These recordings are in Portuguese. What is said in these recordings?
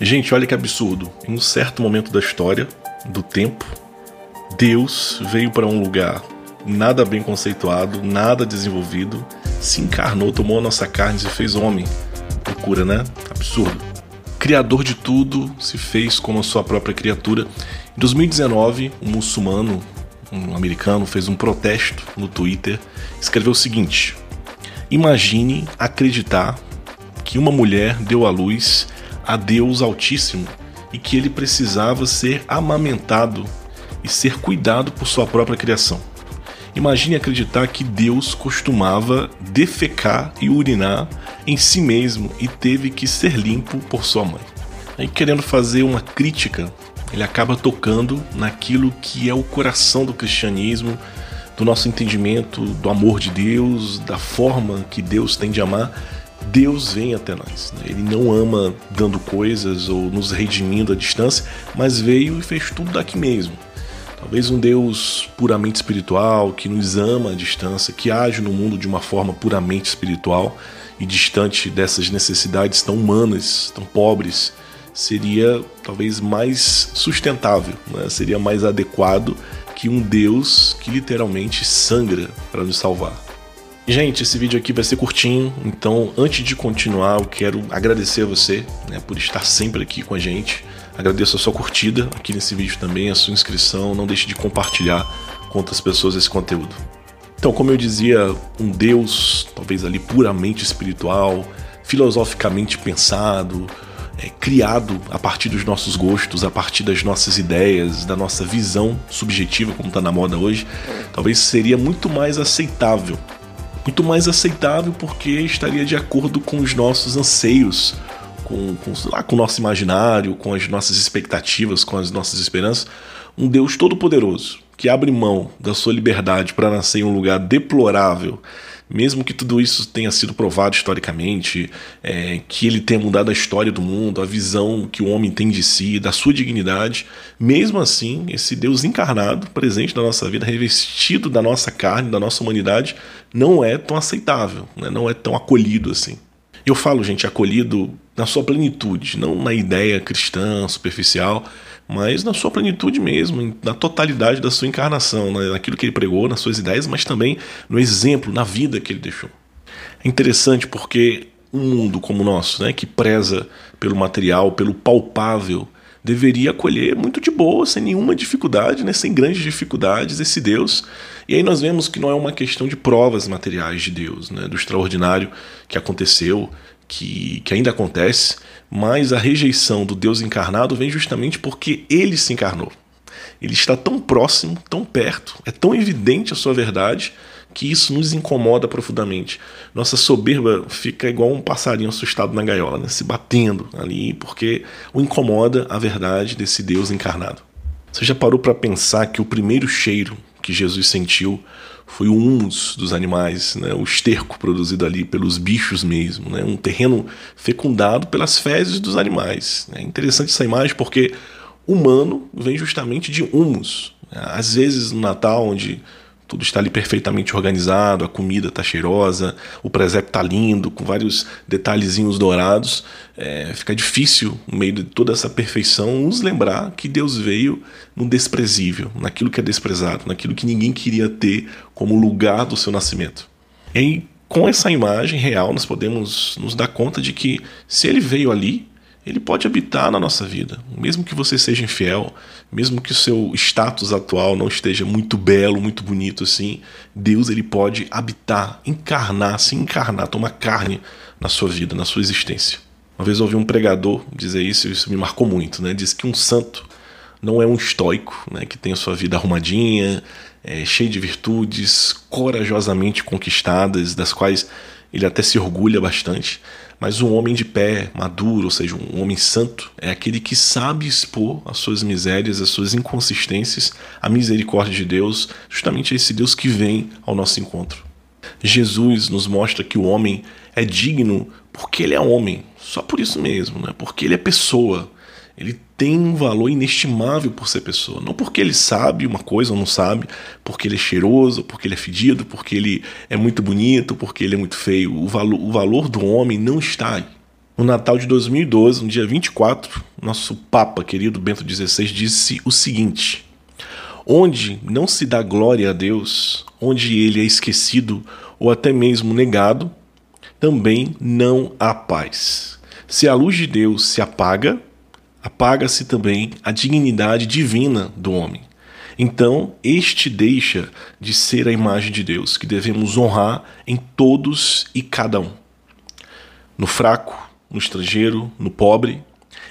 Gente, olha que absurdo. Em um certo momento da história, do tempo, Deus veio para um lugar nada bem conceituado, nada desenvolvido, se encarnou, tomou a nossa carne e se fez homem. Procura, né? Absurdo. Criador de tudo, se fez como a sua própria criatura. Em 2019, um muçulmano, um americano, fez um protesto no Twitter, escreveu o seguinte: Imagine acreditar que uma mulher deu à luz a Deus Altíssimo e que ele precisava ser amamentado e ser cuidado por sua própria criação. Imagine acreditar que Deus costumava defecar e urinar em si mesmo e teve que ser limpo por sua mãe. Aí, querendo fazer uma crítica, ele acaba tocando naquilo que é o coração do cristianismo, do nosso entendimento do amor de Deus, da forma que Deus tem de amar Deus vem até nós. Né? Ele não ama dando coisas ou nos redimindo à distância, mas veio e fez tudo daqui mesmo. Talvez um Deus puramente espiritual, que nos ama à distância, que age no mundo de uma forma puramente espiritual e distante dessas necessidades tão humanas, tão pobres, seria talvez mais sustentável, né? seria mais adequado que um Deus que literalmente sangra para nos salvar. Gente, esse vídeo aqui vai ser curtinho, então antes de continuar, eu quero agradecer a você né, por estar sempre aqui com a gente. Agradeço a sua curtida aqui nesse vídeo também, a sua inscrição. Não deixe de compartilhar com outras pessoas esse conteúdo. Então, como eu dizia, um Deus, talvez ali puramente espiritual, filosoficamente pensado, é, criado a partir dos nossos gostos, a partir das nossas ideias, da nossa visão subjetiva, como está na moda hoje, talvez seria muito mais aceitável muito mais aceitável porque estaria de acordo com os nossos anseios, com, com, lá, com o nosso imaginário, com as nossas expectativas, com as nossas esperanças. Um Deus todo-poderoso que abre mão da sua liberdade para nascer em um lugar deplorável mesmo que tudo isso tenha sido provado historicamente, é, que ele tenha mudado a história do mundo, a visão que o homem tem de si, da sua dignidade, mesmo assim, esse Deus encarnado, presente na nossa vida, revestido da nossa carne, da nossa humanidade, não é tão aceitável, né? não é tão acolhido assim. Eu falo, gente, acolhido na sua plenitude, não na ideia cristã superficial, mas na sua plenitude mesmo, na totalidade da sua encarnação, naquilo que ele pregou, nas suas ideias, mas também no exemplo, na vida que ele deixou. É interessante porque um mundo como o nosso, né, que preza pelo material, pelo palpável, deveria acolher muito de boa, sem nenhuma dificuldade, né, sem grandes dificuldades, esse Deus. E aí nós vemos que não é uma questão de provas materiais de Deus, né, do extraordinário que aconteceu, que, que ainda acontece, mas a rejeição do Deus encarnado vem justamente porque ele se encarnou. Ele está tão próximo, tão perto, é tão evidente a sua verdade que isso nos incomoda profundamente. Nossa soberba fica igual um passarinho assustado na gaiola, né? se batendo ali, porque o incomoda a verdade desse Deus encarnado. Você já parou para pensar que o primeiro cheiro que Jesus sentiu foi o humus dos animais, né? o esterco produzido ali pelos bichos mesmo, né? um terreno fecundado pelas fezes dos animais. É interessante essa imagem porque humano vem justamente de humus. Às vezes no Natal, onde tudo está ali perfeitamente organizado, a comida está cheirosa, o presépio está lindo, com vários detalhezinhos dourados. É, fica difícil, no meio de toda essa perfeição, nos lembrar que Deus veio no desprezível, naquilo que é desprezado, naquilo que ninguém queria ter como lugar do seu nascimento. E com essa imagem real, nós podemos nos dar conta de que se ele veio ali, ele pode habitar na nossa vida. Mesmo que você seja infiel, mesmo que o seu status atual não esteja muito belo, muito bonito assim, Deus ele pode habitar, encarnar, se encarnar, tomar carne na sua vida, na sua existência. Uma vez eu ouvi um pregador dizer isso e isso me marcou muito, né? Diz que um santo não é um estoico, né, que tem a sua vida arrumadinha, é, cheio de virtudes, corajosamente conquistadas, das quais ele até se orgulha bastante, mas um homem de pé, maduro, ou seja, um homem santo, é aquele que sabe expor as suas misérias, as suas inconsistências, a misericórdia de Deus, justamente esse Deus que vem ao nosso encontro. Jesus nos mostra que o homem é digno porque ele é homem, só por isso mesmo, né? porque ele é pessoa, ele tem um valor inestimável por ser pessoa. Não porque ele sabe uma coisa ou não sabe, porque ele é cheiroso, porque ele é fedido, porque ele é muito bonito, porque ele é muito feio. O valor, o valor do homem não está aí. No Natal de 2012, no dia 24, nosso Papa querido Bento XVI disse o seguinte: Onde não se dá glória a Deus, onde ele é esquecido ou até mesmo negado, também não há paz. Se a luz de Deus se apaga, apaga-se também a dignidade divina do homem. Então, este deixa de ser a imagem de Deus que devemos honrar em todos e cada um. No fraco, no estrangeiro, no pobre.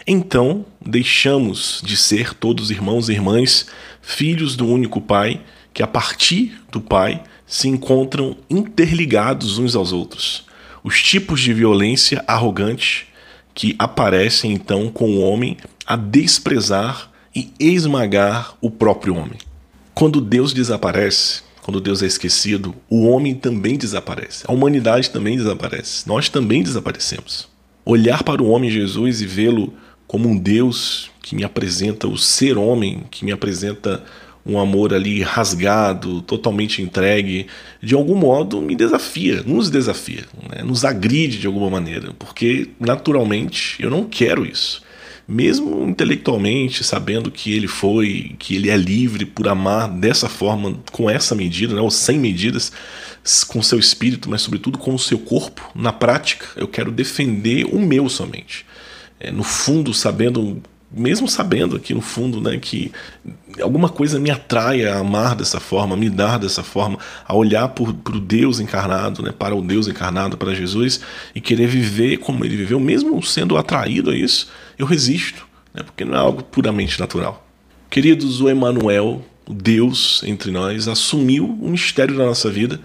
Então deixamos de ser todos irmãos e irmãs, filhos do único Pai, que a partir do Pai se encontram interligados uns aos outros. Os tipos de violência arrogante que aparecem então com o homem a desprezar e esmagar o próprio homem. Quando Deus desaparece, quando Deus é esquecido, o homem também desaparece, a humanidade também desaparece, nós também desaparecemos. Olhar para o homem Jesus e vê-lo como um Deus que me apresenta o ser homem, que me apresenta um amor ali rasgado, totalmente entregue, de algum modo me desafia, nos desafia, né? nos agride de alguma maneira, porque naturalmente eu não quero isso. Mesmo intelectualmente, sabendo que ele foi, que ele é livre por amar dessa forma, com essa medida, né? ou sem medidas, com seu espírito, mas sobretudo com o seu corpo. Na prática, eu quero defender o meu somente. É, no fundo, sabendo, mesmo sabendo aqui no fundo, né, que alguma coisa me atrai a amar dessa forma, a me dar dessa forma, a olhar para o Deus encarnado, né, para o Deus encarnado, para Jesus, e querer viver como ele viveu, mesmo sendo atraído a isso, eu resisto, né, porque não é algo puramente natural. Queridos, o Emmanuel, o Deus entre nós, assumiu o mistério da nossa vida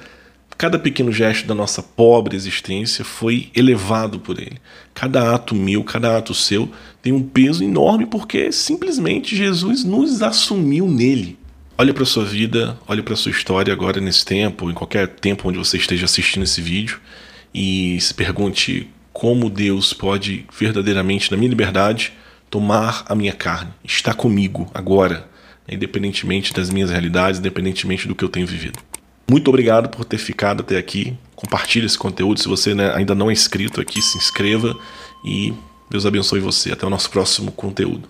Cada pequeno gesto da nossa pobre existência foi elevado por ele. Cada ato meu, cada ato seu tem um peso enorme porque simplesmente Jesus nos assumiu nele. Olhe para sua vida, olhe para sua história agora nesse tempo, em qualquer tempo onde você esteja assistindo esse vídeo, e se pergunte como Deus pode verdadeiramente, na minha liberdade, tomar a minha carne, estar comigo agora, independentemente das minhas realidades, independentemente do que eu tenho vivido. Muito obrigado por ter ficado até aqui. Compartilhe esse conteúdo. Se você né, ainda não é inscrito aqui, se inscreva e Deus abençoe você. Até o nosso próximo conteúdo.